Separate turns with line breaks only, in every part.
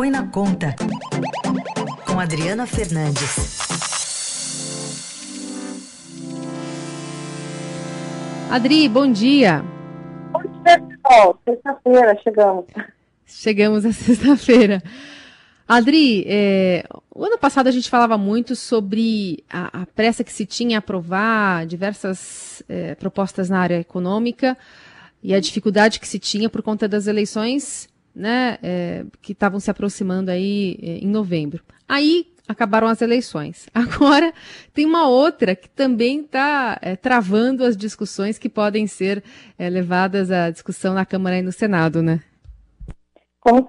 Põe na Conta, com Adriana Fernandes.
Adri, bom dia.
Bom dia, pessoal. Sexta-feira, chegamos.
Chegamos à sexta-feira. Adri, é, o ano passado a gente falava muito sobre a, a pressa que se tinha em aprovar diversas é, propostas na área econômica e a dificuldade que se tinha por conta das eleições né, é, que estavam se aproximando aí é, em novembro. Aí acabaram as eleições. Agora tem uma outra que também está é, travando as discussões que podem ser é, levadas à discussão na Câmara e no Senado, né?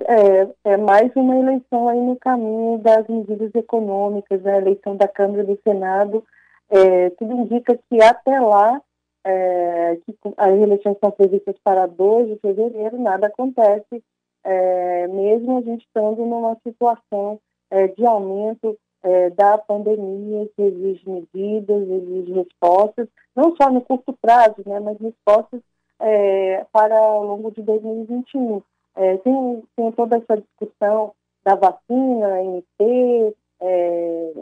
É, é, mais uma eleição aí no caminho das medidas econômicas, né? a eleição da Câmara e do Senado. É, tudo indica que até lá, é, que as eleições são previstas para 2 de fevereiro, nada acontece, é, mesmo a gente estando numa situação é, de aumento é, da pandemia, que exige medidas, exige respostas, não só no curto prazo, né, mas respostas é, para ao longo de 2021. É, tem, tem toda essa discussão da vacina, MP, é,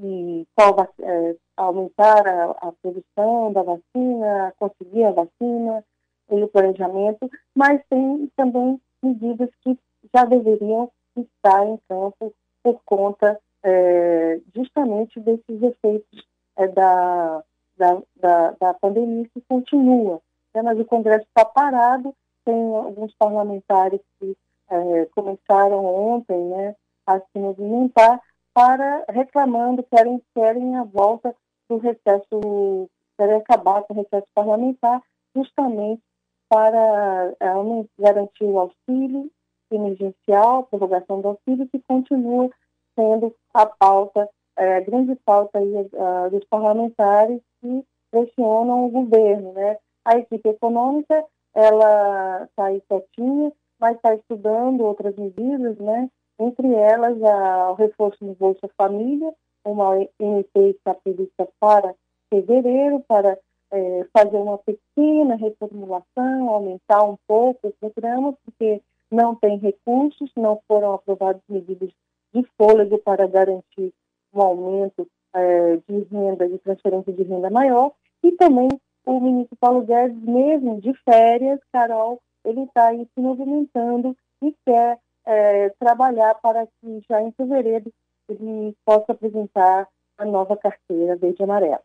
e qual, é, aumentar a, a, produção da vacina, conseguir a vacina e o planejamento, mas tem também medidas que já deveriam estar em campo por conta é, justamente desses efeitos é, da, da, da, da, pandemia que continua. Né? Mas o Congresso está parado, tem alguns parlamentares que é, começaram ontem né, a se movimentar para reclamando, querem, querem a volta do recesso, querem acabar com o recesso parlamentar, justamente para é, garantir o auxílio emergencial, prorrogação do auxílio, que continua sendo a pauta, é, a grande pauta aí, uh, dos parlamentares que pressionam o governo. Né? A equipe econômica, ela está aí quietinha, mas está estudando outras medidas, né? entre elas a, o reforço no Bolsa Família, uma MP está prevista para fevereiro, para é, fazer uma pequena reformulação, aumentar um pouco o programa, porque não tem recursos, não foram aprovadas medidas de fôlego para garantir um aumento é, de renda, de transferência de renda maior, e também o ministro Paulo Guedes, mesmo de férias, Carol, ele está aí se movimentando e quer é, trabalhar para que já em fevereiro ele possa apresentar a nova carteira verde e amarela.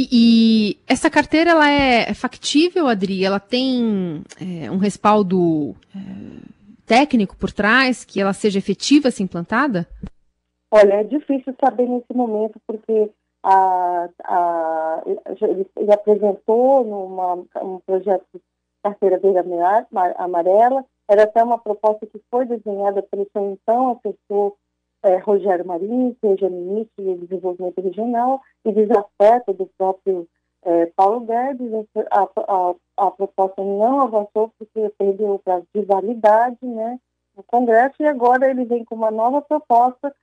E, e, essa carteira ela é factível, Adri? Ela tem é, um respaldo é, técnico por trás, que ela seja efetiva se implantada?
Olha, é difícil saber nesse momento, porque a, a, ele apresentou numa, um projeto de carteira verde amarela, era até uma proposta que foi desenhada pelo seu então assessor é, Rogério Marinho, é ministro do Desenvolvimento Regional, e desafeto do próprio é, Paulo Guedes. A, a, a, proposta não avançou porque perdeu o prazo de validade né, no Congresso, e agora ele vem com uma nova proposta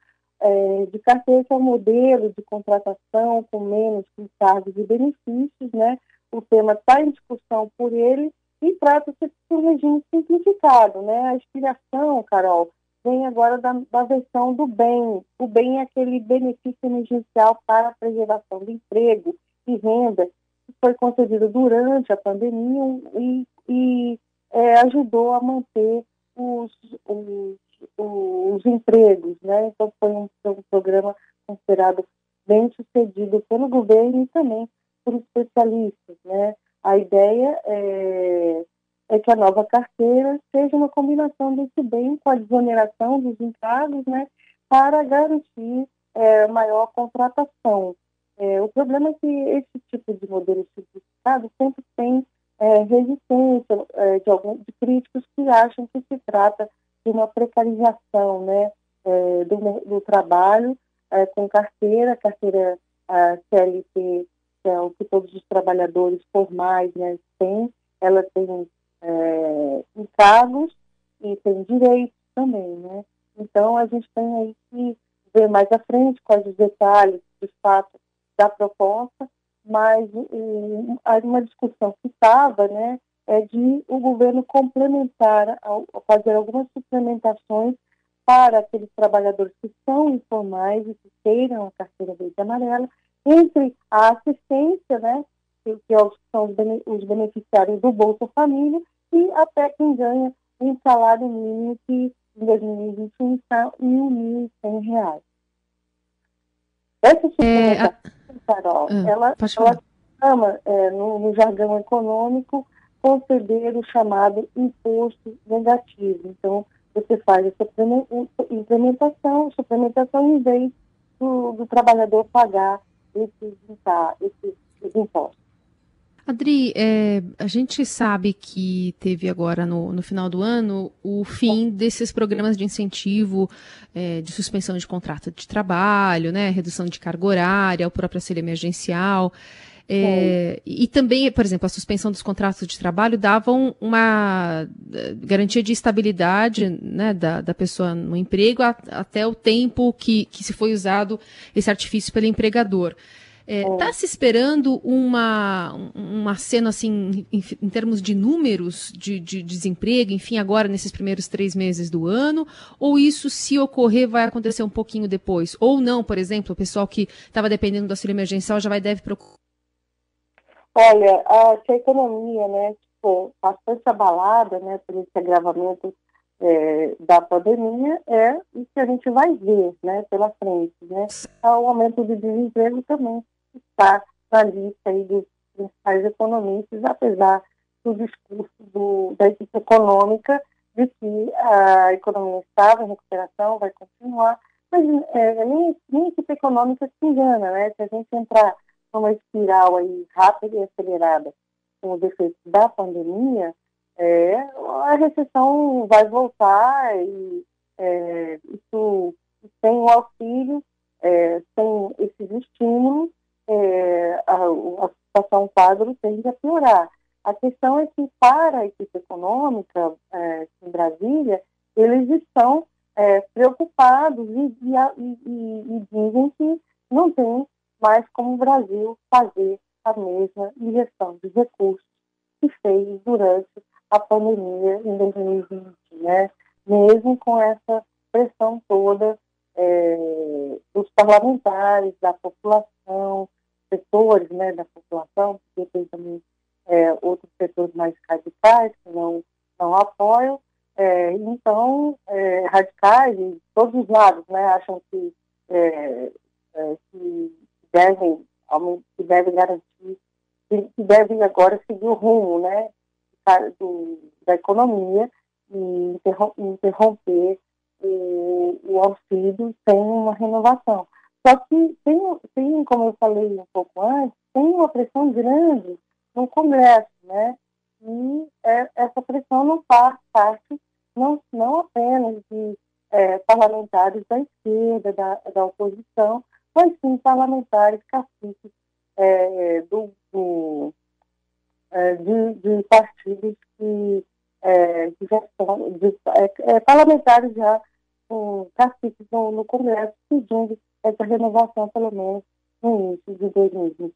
é, de carteira, que é um modelo de contratação com menos encargos e benefícios. Né? O tema está em discussão por ele e trata-se de um regime simplificado. Né? A inspiração, Carol, vem agora da, da, versão do bem. O bem é aquele benefício emergencial para a preservação do emprego e renda que foi concedido durante a pandemia e, e é, ajudou a manter os, os, os, empregos. Né? Então, foi um, um programa considerado bem sucedido pelo governo e também por especialistas. Né? A ideia é é que a nova carteira seja uma combinação desse bem com a desoneração dos encargos, né, para garantir é, maior contratação. É, o problema é que esse tipo de modelo simplificado sempre tem é, resistência é, de alguns de críticos que acham que se trata de uma precarização né, é, do, do, trabalho é, com carteira, carteira CLT, que é o que todos os trabalhadores formais né, têm, ela tem é, encargos e tem direitos também, né? Então, a gente tem aí que ver mais à frente quais os detalhes, de fato, da proposta, mas uma discussão que estava, né, é de o governo complementar, fazer algumas suplementações para aqueles trabalhadores que são informais e que queiram a carteira verde e amarela, entre a assistência, né, que, que é são os beneficiários do Bolsa Família, e até quem ganha um salário mínimo que em 2021 está em R$ 1.100. Essa suplementação, é, Carol, ah, ela, ela chama, é, no, no jargão econômico, conceder o chamado imposto negativo. Então, você faz a implementação, suplementação em vez do, do trabalhador pagar esses, esses, esses impostos.
Adri, é, a gente sabe que teve agora no, no, final do ano o fim desses programas de incentivo é, de suspensão de contrato de trabalho, né, redução de carga horária, o próprio auxílio emergencial. É, e também, por exemplo, a suspensão dos contratos de trabalho davam uma eh, garantia de estabilidade né, da, da pessoa no emprego a, até o tempo que, que se foi usado esse artifício pelo empregador. Está é, tá se esperando uma, uma cena assim, em, em termos de números de, de, desemprego, enfim, agora nesses primeiros três meses do ano? Ou isso, se ocorrer, vai acontecer um pouquinho depois? Ou não, por exemplo, o pessoal que estava dependendo do auxílio emergencial já vai deve procurar
Olha, a, a economia, né, tipo, bastante abalada, né, por esse agravamento é, da pandemia, é o que a gente vai ver, né, pela frente, né. O aumento do desemprego também está na lista aí dos principais economistas, apesar do discurso do, da equipe econômica de que a economia estava em recuperação, vai continuar, mas é, nem, nem a equipe econômica se engana, né, se a gente entrar uma espiral aí rápida e acelerada com os efeitos da pandemia, é, a recessão vai voltar e é, isso sem o auxílio, é, sem esses estímulos, é, a, a situação quadro tende a piorar. A questão é que para a equipe econômica é, em Brasília, eles estão é, preocupados e, e, e, e dizem que não tem mas como o Brasil fazer a mesma injeção de recursos que fez durante a pandemia em 2020, né? mesmo com essa pressão toda é, dos parlamentares, da população, setores né, da população, porque tem também é, outros setores mais radicais que não, não apoiam, é, então, é, radicais de todos os lados, né, acham que, é, é, que devem, que devem garantir, que devem agora seguir o rumo né, do, da economia e interromper o, o auxílio sem uma renovação. Só que tem, tem, como eu falei um pouco antes, tem uma pressão grande no Congresso, né? E é, essa pressão não faz parte não, não apenas de é, parlamentares da esquerda, da, da oposição, mas sim parlamentares, caciques é, do, do é, de, de, partidos que, é, que já estão, de, é, é, parlamentares já com caciques no, no Congresso pedindo essa renovação, pelo menos no início de 2021.